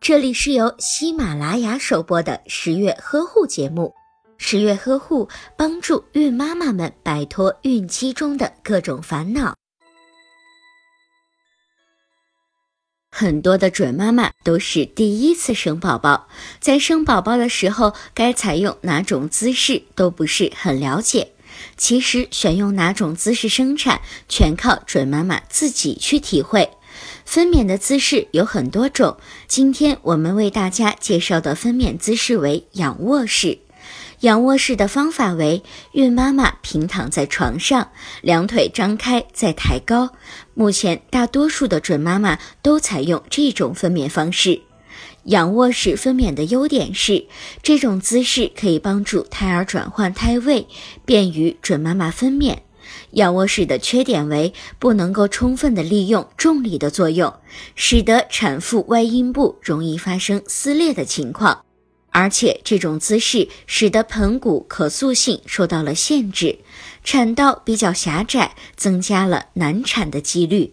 这里是由喜马拉雅首播的十月呵护节目。十月呵护帮助孕妈妈们摆脱孕期中的各种烦恼。很多的准妈妈都是第一次生宝宝，在生宝宝的时候该采用哪种姿势都不是很了解。其实选用哪种姿势生产，全靠准妈妈自己去体会。分娩的姿势有很多种，今天我们为大家介绍的分娩姿势为仰卧式。仰卧式的方法为：孕妈妈平躺在床上，两腿张开再抬高。目前大多数的准妈妈都采用这种分娩方式。仰卧式分娩的优点是，这种姿势可以帮助胎儿转换胎位，便于准妈妈分娩。仰卧式的缺点为不能够充分的利用重力的作用，使得产妇外阴部容易发生撕裂的情况，而且这种姿势使得盆骨可塑性受到了限制，产道比较狭窄，增加了难产的几率。